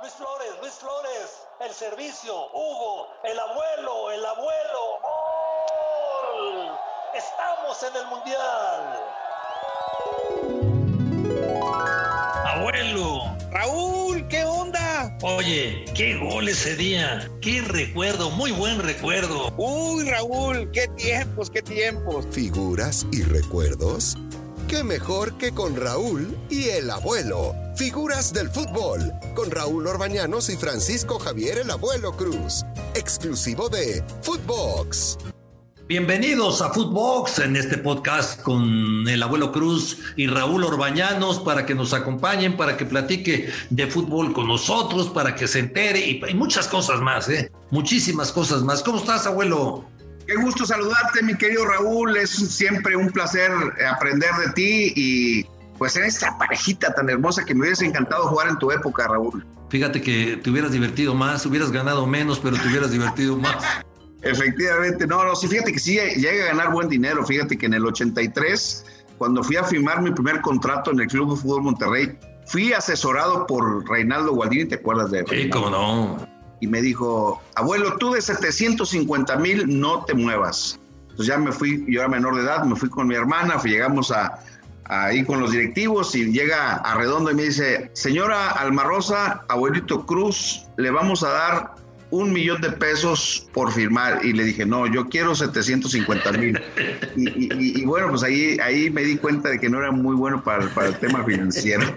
Luis Flores, Luis Flores, el servicio, Hugo, el abuelo, el abuelo, ¡Gol! Estamos en el Mundial. Abuelo. Raúl, ¿qué onda? Oye, qué gol ese día. Qué recuerdo, muy buen recuerdo. Uy, Raúl, qué tiempos, qué tiempos. Figuras y recuerdos. ¿Qué mejor que con Raúl y el abuelo? Figuras del fútbol, con Raúl Orbañanos y Francisco Javier el Abuelo Cruz. Exclusivo de Footbox. Bienvenidos a Footbox en este podcast con el abuelo Cruz y Raúl Orbañanos para que nos acompañen, para que platique de fútbol con nosotros, para que se entere y, y muchas cosas más, ¿eh? Muchísimas cosas más. ¿Cómo estás, abuelo? Qué gusto saludarte, mi querido Raúl. Es siempre un placer aprender de ti y pues en esta parejita tan hermosa que me hubiese encantado jugar en tu época, Raúl. Fíjate que te hubieras divertido más, hubieras ganado menos, pero te hubieras divertido más. Efectivamente, no, no, sí, fíjate que sí llegué a ganar buen dinero. Fíjate que en el 83, cuando fui a firmar mi primer contrato en el Club de Fútbol Monterrey, fui asesorado por Reinaldo Gualdini, ¿te acuerdas de él? Sí, cómo no. Y me dijo, abuelo, tú de 750 mil no te muevas. Entonces ya me fui, yo era menor de edad, me fui con mi hermana, llegamos a, ahí con los directivos y llega a Redondo y me dice, señora Almarrosa, abuelito Cruz, le vamos a dar un millón de pesos por firmar y le dije, no, yo quiero 750 mil. Y, y, y, bueno, pues ahí, ahí me di cuenta de que no era muy bueno para, para el tema financiero.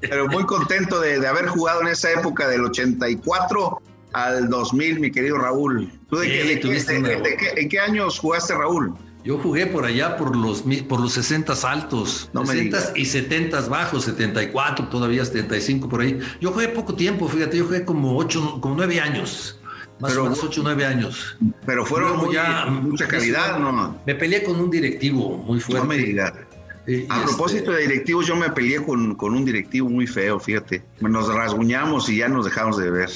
Pero muy contento de, de, haber jugado en esa época del 84 al 2000, mi querido Raúl. ¿Tú de, sí, qué, de, de qué, ¿En qué años jugaste, Raúl? Yo jugué por allá por los, por los 60 altos, no 60 y 70 bajos, 74, todavía 75 por ahí. Yo jugué poco tiempo, fíjate, yo jugué como 8, como 9 años. Más pero, o menos 8 o 9 años. Pero fueron muy, ya, mucha calidad, ¿no? Me peleé con un directivo muy fuerte. No me digas. Eh, a propósito este... de directivos, yo me peleé con, con, un directivo muy feo, fíjate. Nos rasguñamos y ya nos dejamos de ver.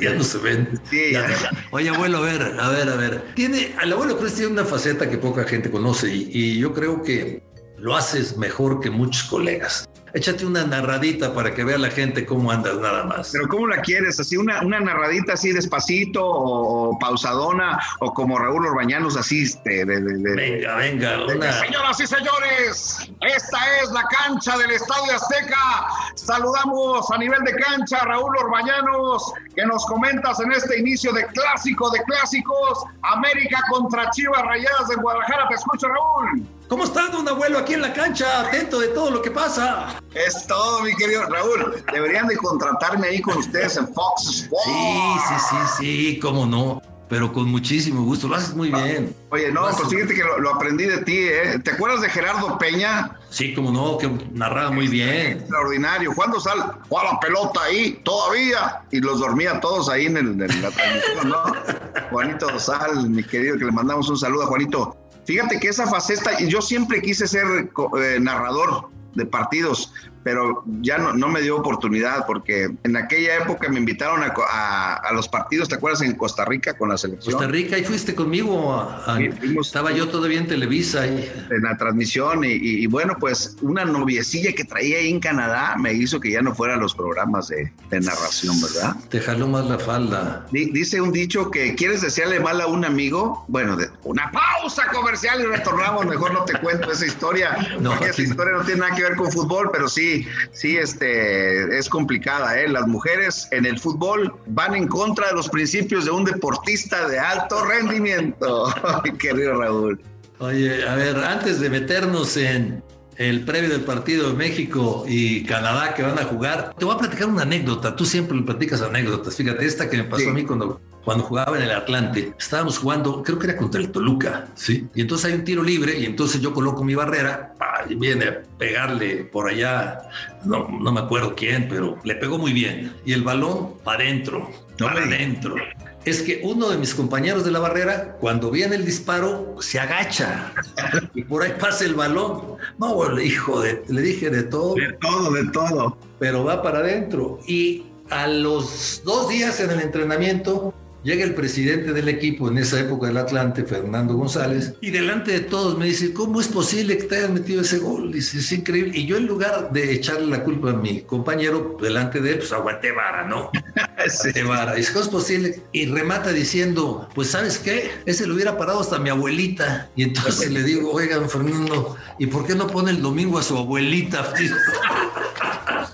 Ya no se ven. Sí, ya. Oye, abuelo, a ver, a ver, a ver. Tiene, el abuelo Cruz tiene una faceta que poca gente conoce y, y yo creo que lo haces mejor que muchos colegas. Échate una narradita para que vea la gente cómo andas nada más. Pero ¿cómo la quieres? ¿Así una, una narradita así despacito o, pausadona o como Raúl Orbañanos así? De, de, de, venga, venga. Una... Señoras y señores, esta es la cancha del Estadio Azteca. Saludamos a nivel de cancha a Raúl Orbañanos que nos comentas en este inicio de clásico de clásicos. América contra Chivas Rayadas de Guadalajara. Te escucho, Raúl. ¿Cómo está, don abuelo, aquí en la cancha? Atento de todo lo que pasa. Es todo, mi querido Raúl. Deberían de contratarme ahí con ustedes en Fox Sports. Sí, sí, sí, sí, cómo no. Pero con muchísimo gusto, lo haces muy bien. Oye, no, pues fíjate que lo, lo, aprendí de ti, ¿eh? ¿Te acuerdas de Gerardo Peña? Sí, cómo no, que narraba muy bien. Extraordinario. ¿Cuándo sale? Juega la pelota ahí, todavía. Y los dormía todos ahí en, el, en la transmisión, ¿no? Juanito Sal, mi querido, que le mandamos un saludo a Juanito. Fíjate que esa faceta, yo siempre quise ser eh, narrador de partidos, pero ya no, no, me dio oportunidad porque en aquella época me invitaron a, a, a, los partidos, ¿te acuerdas? En Costa Rica con la selección. Costa Rica, y fuiste conmigo. A, sí, fuimos, estaba yo todavía en Televisa. Y... En la transmisión y, y, y, bueno, pues una noviecilla que traía ahí en Canadá me hizo que ya no fuera a los programas de, de narración, ¿verdad? Te jaló más la falda. Dice un dicho que quieres desearle mal a un amigo. Bueno, de, una pausa comercial y retornamos. Mejor no te cuento esa historia. No, porque esa historia no tiene nada que ver con fútbol, pero sí sí, este, es complicada. ¿eh? Las mujeres en el fútbol van en contra de los principios de un deportista de alto rendimiento. Querido Raúl. Oye, a ver, antes de meternos en el previo del partido de México y Canadá que van a jugar, te voy a platicar una anécdota. Tú siempre le platicas anécdotas. Fíjate, esta que me pasó sí. a mí cuando cuando jugaba en el Atlante, estábamos jugando, creo que era contra el Toluca, ¿sí? Y entonces hay un tiro libre y entonces yo coloco mi barrera y viene a pegarle por allá, no, no me acuerdo quién, pero le pegó muy bien. Y el balón para adentro, para adentro. Es que uno de mis compañeros de la barrera, cuando viene el disparo, se agacha y por ahí pasa el balón. No, bueno, hijo de, le dije de todo. De todo, de todo. Pero va para adentro. Y a los dos días en el entrenamiento Llega el presidente del equipo en esa época del Atlante, Fernando González, y delante de todos me dice, ¿cómo es posible que te hayas metido ese gol? Dice, es increíble. Y yo en lugar de echarle la culpa a mi compañero, delante de él, pues aguanté vara, ¿no? Aguanté vara. Dice, ¿cómo es posible? Y remata diciendo, pues ¿sabes qué? Ese lo hubiera parado hasta mi abuelita. Y entonces le digo, oigan, Fernando, ¿y por qué no pone el domingo a su abuelita?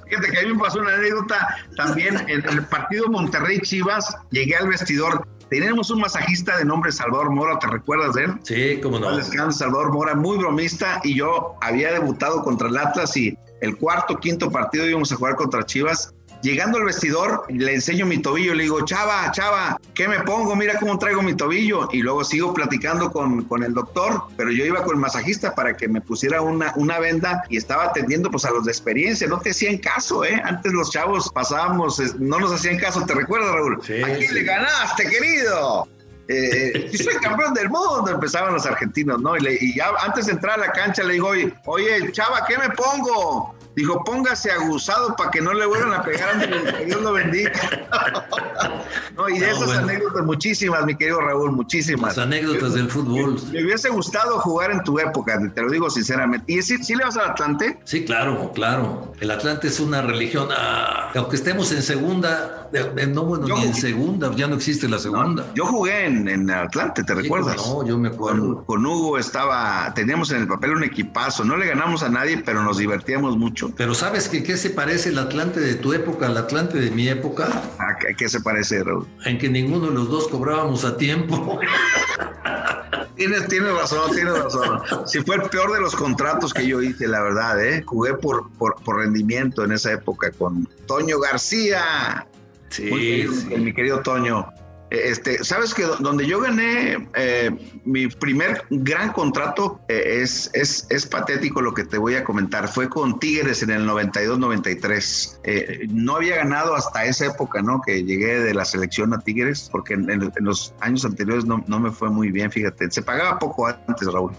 Fíjate que a mí me pasó una anécdota también en el partido Monterrey Chivas, llegué al vestidor. Teníamos un masajista de nombre Salvador Mora, ¿te recuerdas de él? Sí, cómo no. Salvador Mora, muy bromista, y yo había debutado contra el Atlas y el cuarto, quinto partido íbamos a jugar contra Chivas Llegando al vestidor, le enseño mi tobillo, le digo, chava, chava, ¿qué me pongo? Mira cómo traigo mi tobillo. Y luego sigo platicando con, con el doctor, pero yo iba con el masajista para que me pusiera una, una venda y estaba atendiendo pues a los de experiencia. No te hacían caso, ¿eh? Antes los chavos pasábamos, no nos hacían caso, ¿te recuerdas, Raúl? Sí, Aquí le ganaste, querido. Eh, soy campeón del mundo, empezaban los argentinos, ¿no? Y, ya antes de entrar a la cancha le digo, oye, oye, chava, ¿qué me pongo? Dijo, póngase aguzado para que no le vuelvan a pegar que Dios lo bendiga. no, y de esas anécdotas muchísimas, mi querido Raúl, muchísimas. Las anécdotas del fútbol. Me, hubiese gustado jugar en tu época, te lo digo sinceramente. ¿Y si, le vas al Atlante? Sí, claro, claro. El Atlante es una religión, ah, aunque estemos en segunda, no, bueno, ni en segunda, ya no existe la segunda. yo jugué en, en, Atlante, ¿te recuerdas? No, yo me acuerdo. con Hugo estaba, teníamos en el papel un equipazo, no le ganamos a nadie, pero nos divertíamos mucho. Pero ¿sabes que qué se parece el Atlante de tu época al Atlante de mi época? ¿A qué, se parece, Raúl? En que ninguno de los dos cobrábamos a tiempo. Tienes, tienes razón, tienes razón. Si fue el peor de los contratos que yo hice, la verdad, ¿eh? Jugué por, por, por rendimiento en esa época con Toño García. Sí, mi querido Toño. Este, sabes que donde yo gané eh, mi primer gran contrato eh, es, es, es, patético lo que te voy a comentar. Fue con Tigres en el 92-93. Eh, no había ganado hasta esa época, ¿no? Que llegué de la selección a Tigres, porque en, los años anteriores no, no, me fue muy bien, fíjate. Se pagaba poco antes, Raúl.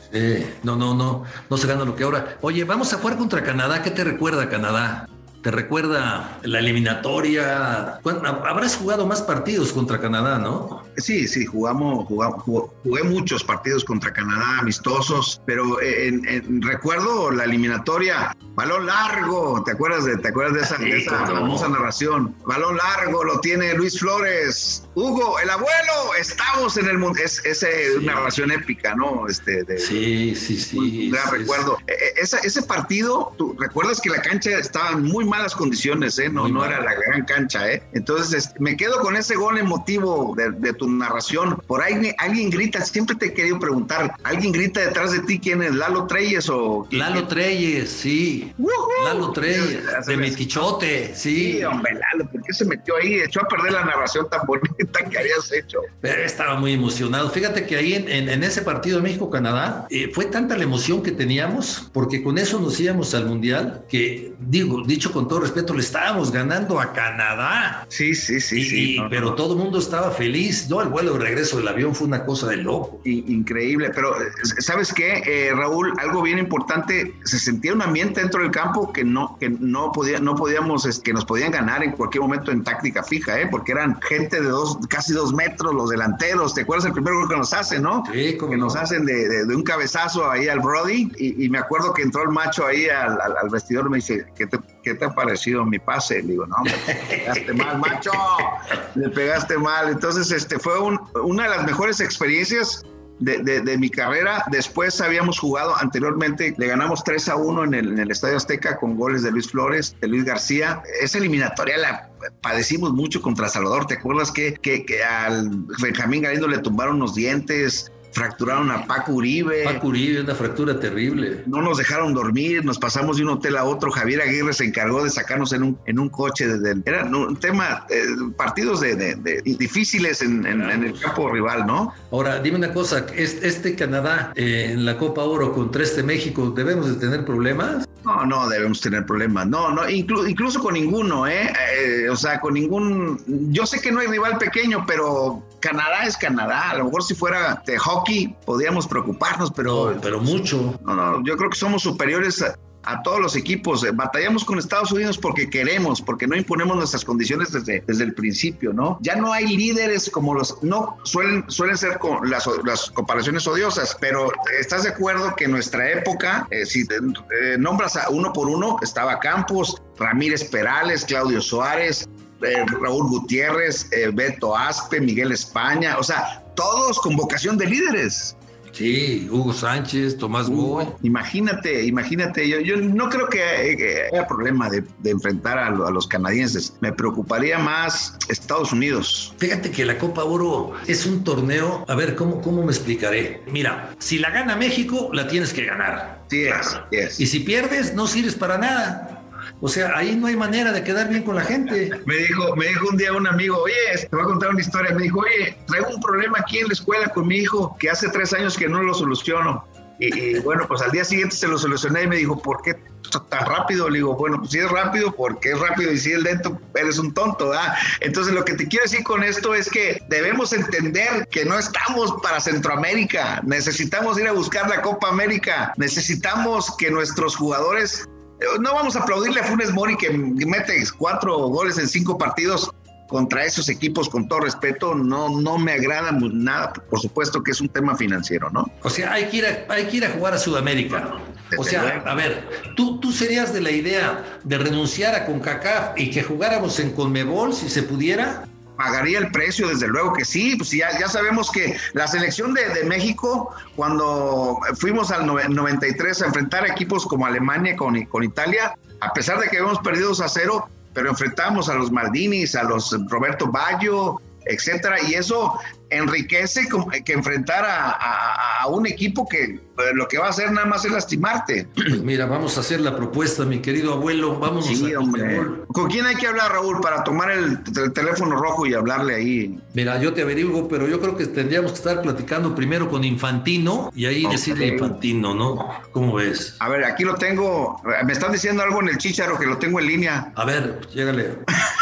no, no, no, no se gana lo que ahora. Oye, vamos a jugar contra Canadá. ¿Qué te recuerda Canadá? ¿Te recuerda la eliminatoria? habrás jugado más partidos contra Canadá, ¿no? Sí, sí, jugamos, jugamos jugué muchos partidos contra Canadá, amistosos, pero en, recuerdo la eliminatoria, balón largo, ¿te acuerdas de, te acuerdas de esa, famosa narración? Balón largo lo tiene Luis Flores. Hugo, el abuelo, estamos en el mundo. Es, es una narración épica, ¿no? Este, de, sí, sí, sí. recuerdo. E, e, ese partido, tú recuerdas que la cancha estaba muy malas condiciones, ¿eh? No, no era la gran cancha, ¿eh? Entonces, me quedo con ese gol emotivo de, tu narración. Por ahí alguien grita, siempre te he querido preguntar, ¿alguien grita detrás de ti quién es? ¿Lalo Treyes o...? Lalo Treyes, sí. Lalo Treyes, de Metichote, sí. Sí, hombre, Lalo, ¿por qué se metió ahí? Echó a perder la narración tan bonita que habías hecho. Pero estaba muy emocionado. Fíjate que ahí en, ese partido de México-Canadá, eh, fue tanta la emoción que teníamos, porque con eso nos íbamos al Mundial, que, digo, dicho con con todo respeto, le estábamos ganando a Canadá. Sí, sí, sí, sí. pero todo el mundo estaba feliz. No, el vuelo de regreso del avión fue una cosa de loco. increíble. Pero, ¿sabes qué, eh, Raúl? Algo bien importante, se sentía un ambiente dentro del campo que no, que no, podía, no podíamos, es, que nos podían ganar en cualquier momento en táctica fija, ¿eh? Porque eran gente de dos, casi dos metros, los delanteros. ¿Te acuerdas el primer gol que nos hacen, no? Sí, Que nos hacen de, un cabezazo ahí al Brody. Y, me acuerdo que entró el macho ahí al, al, vestidor y me dice, ¿qué te, ¿qué te ha parecido mi pase? Le digo, no, me pegaste mal, macho, le pegaste mal. Entonces, este fue una de las mejores experiencias de, mi carrera. Después habíamos jugado anteriormente, le ganamos 3 a 1 en el, en Estadio Azteca con goles de Luis Flores, de Luis García. Esa eliminatoria la padecimos mucho contra Salvador. ¿Te acuerdas que, que, que al Benjamín Galindo le tumbaron los dientes? Fracturaron a Paco Uribe. Paco Uribe, una fractura terrible. No nos dejaron dormir, nos pasamos de un hotel a otro. Javier Aguirre se encargó de sacarnos en un, en un coche. Desde era un tema, eh, partidos de, difíciles en, el campo rival, ¿no? Ahora, dime una cosa, este, Canadá eh, en la Copa Oro contra este México, ¿debemos de tener problemas? No, no debemos tener problemas. No, no, incluso con ninguno, ¿eh? ¿eh? O sea, con ningún. Yo sé que no hay rival pequeño, pero Canadá es Canadá. A lo mejor si fuera de hockey podríamos preocuparnos, pero. pero mucho. No, no, yo creo que somos superiores a todos los equipos. Eh, batallamos con Estados Unidos porque queremos, porque no imponemos nuestras condiciones desde, desde el principio, ¿no? Ya no hay líderes como los, no suelen, suelen ser con las, las comparaciones odiosas, pero estás de acuerdo que en nuestra época, eh, si eh, nombras a uno por uno, estaba Campos, Ramírez Perales, Claudio Suárez, Raúl Gutiérrez, Beto Aspe, Miguel España, o sea, todos con vocación de líderes. Sí, Hugo Sánchez, Tomás Boy. Imagínate, imagínate, yo, yo no creo que, haya problema de, enfrentar a, los canadienses. Me preocuparía más Estados Unidos. Fíjate que la Copa Oro es un torneo, a ver, ¿cómo, cómo me explicaré? Mira, si la gana México, la tienes que ganar. Sí, es, Y si pierdes, no sirves para nada. O sea, ahí no hay manera de quedar bien con la gente. Me dijo, me dijo un día un amigo, oye, te voy a contar una historia. Me dijo, oye, traigo un problema aquí en la escuela con mi hijo que hace tres años que no lo soluciono. Y, bueno, pues al día siguiente se lo solucioné y me dijo, ¿por qué tan rápido? Le digo, bueno, pues si es rápido, porque es rápido y si es lento, eres un tonto, ¿ah? Entonces lo que te quiero decir con esto es que debemos entender que no estamos para Centroamérica, necesitamos ir a buscar la Copa América, necesitamos que nuestros jugadores no vamos a aplaudirle a Funes Mori que mete cuatro goles en cinco partidos contra esos equipos, con todo respeto, no, no me agrada nada. Por supuesto que es un tema financiero, ¿no? O sea, hay que ir a, hay que ir a jugar a Sudamérica. O sea, a ver, ¿tú, tú serías de la idea de renunciar a CONCACAF y que jugáramos en CONMEBOL si se pudiera pagaría el precio, desde luego que sí. Pues ya, ya sabemos que la selección de, México, cuando fuimos al 93 a enfrentar equipos como Alemania con, con Italia, a pesar de que habíamos perdido a cero, pero enfrentamos a los Maldinis, a los Roberto Baggio, etcétera, y eso enriquece que enfrentar a, un equipo que eh, lo que va a hacer nada más es lastimarte. Mira, vamos a hacer la propuesta, mi querido abuelo. Vamos sí, hombre. ¿Con quién hay que hablar, Raúl, para tomar el, teléfono rojo y hablarle ahí? Mira, yo te averiguo, pero yo creo que tendríamos que estar platicando primero con Infantino y ahí decirle Infantino, ¿no? ¿Cómo ves? A ver, aquí lo tengo. Me están diciendo algo en el chicharo que lo tengo en línea. A ver, llégale.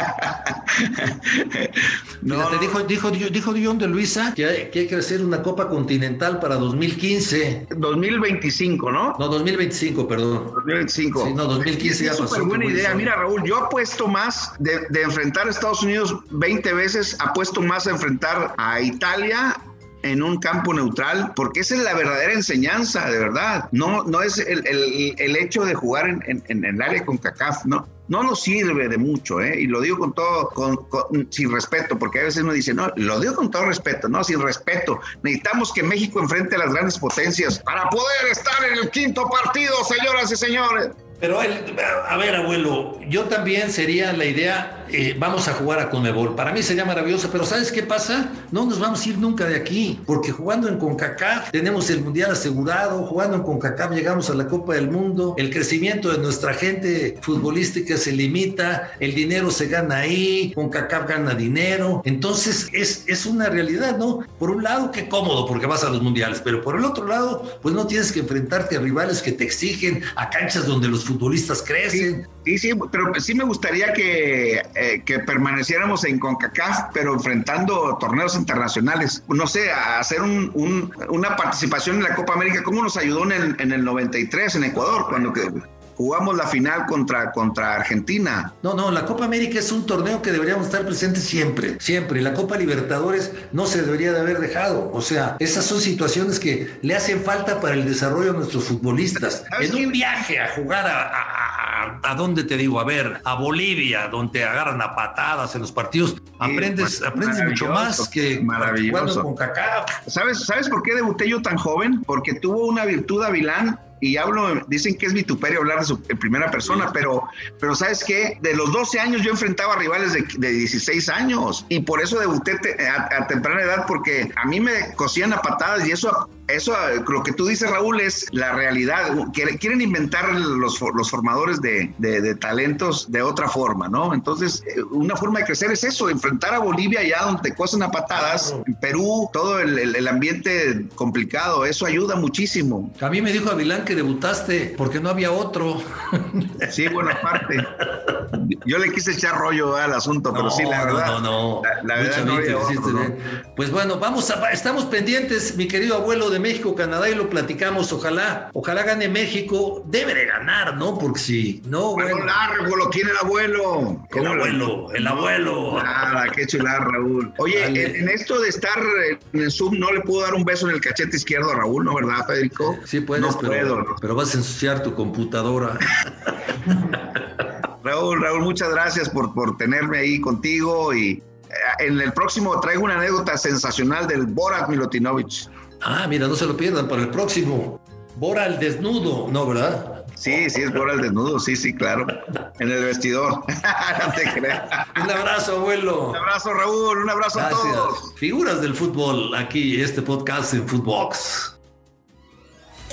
no, te dijo, dijo, dijo dijo Dion de Luisa que hay, que hacer una Copa Continental para 2015. 2025, ¿no? No, 2025, perdón. 2025. Sí, no, 2015 ya pasó. buena idea. Mira, Raúl, yo apuesto más de, de enfrentar a Estados Unidos 20 veces, apuesto más a enfrentar a Italia en un campo neutral, porque esa es la verdadera enseñanza, de verdad. No, no es el, el, el hecho de jugar en, en, el área con CACAF, ¿no? no nos sirve de mucho, ¿eh? y lo digo con todo, con, sin respeto, porque a veces uno dice, no, lo digo con todo respeto, no, sin respeto. Necesitamos que México enfrente a las grandes potencias para poder estar en el quinto partido, señoras y señores. Pero, a ver, abuelo, yo también sería la idea, eh, vamos a jugar a Conmebol. Para mí sería maravilloso, pero ¿sabes qué pasa? No nos vamos a ir nunca de aquí, porque jugando en CONCACAF tenemos el Mundial asegurado, jugando en CONCACAF llegamos a la Copa del Mundo, el crecimiento de nuestra gente futbolística se limita, el dinero se gana ahí, CONCACAF gana dinero. Entonces, es, es una realidad, ¿no? Por un lado, qué cómodo, porque vas a los mundiales, pero por el otro lado, pues no tienes que enfrentarte a rivales que te exigen, a canchas donde los futbolistas crecen. Sí, sí, pero sí me gustaría que, eh, que permaneciéramos en CONCACAF, pero enfrentando torneos internacionales. No sé, a hacer un, una participación en la Copa América, ¿cómo nos ayudó en el, en el 93 en Ecuador? Cuando que, jugamos la final contra, contra Argentina. No, no, la Copa América es un torneo que deberíamos estar presentes siempre, siempre. La Copa Libertadores no se debería de haber dejado. O sea, esas son situaciones que le hacen falta para el desarrollo de nuestros futbolistas. En un viaje a jugar a, a, dónde te digo, a ver, a Bolivia, donde agarran a patadas en los partidos, aprendes, aprendes mucho más que maravilloso. con Kaká. ¿Sabes, ¿Sabes por qué debuté yo tan joven? Porque tuvo una virtud Avilán y hablo, dicen que es vituperio hablar de su en primera persona, pero, pero ¿sabes qué? De los 12 años yo enfrentaba rivales de, de 16 años y por eso debuté a, a, temprana edad porque a mí me cosían a patadas y eso eso, lo que tú dices, Raúl, es la realidad. Quieren inventar los, los formadores de, de, talentos de otra forma, ¿no? Entonces, eh, una forma de crecer es eso, enfrentar a Bolivia allá donde te cosen a patadas, en Perú, todo el, el, ambiente complicado, eso ayuda muchísimo. A mí me dijo Avilán que debutaste porque no había otro. Sí, bueno, aparte. Yo le quise echar rollo al asunto, pero sí, la verdad. No, no, La, verdad no había otro, ¿eh? Pues bueno, vamos a, estamos pendientes, mi querido abuelo, de México, Canadá y lo platicamos. Ojalá, ojalá gane México. Debe de ganar, ¿no? Porque si no, bueno. largo lo tiene el abuelo. El abuelo, el abuelo. Nada, qué chulada, Raúl. Oye, en, esto de estar en el Zoom, no le puedo dar un beso en el cachete izquierdo a Raúl, ¿no? ¿Verdad, Federico? Sí, puedes, no pero, puedo. Pero vas a ensuciar tu computadora. Raúl, Raúl, muchas gracias por, por tenerme ahí contigo y eh, en el próximo traigo una anécdota sensacional del Borat Milutinovich. Ah, mira, no se lo pierdan para el próximo. Bora desnudo, ¿no, verdad? Sí, sí, es Bora el desnudo, sí, sí, claro. En el vestidor. no te creas. Un abrazo, abuelo. Un abrazo, Raúl. Un abrazo a todos. Figuras del fútbol, aquí, este podcast en Footbox.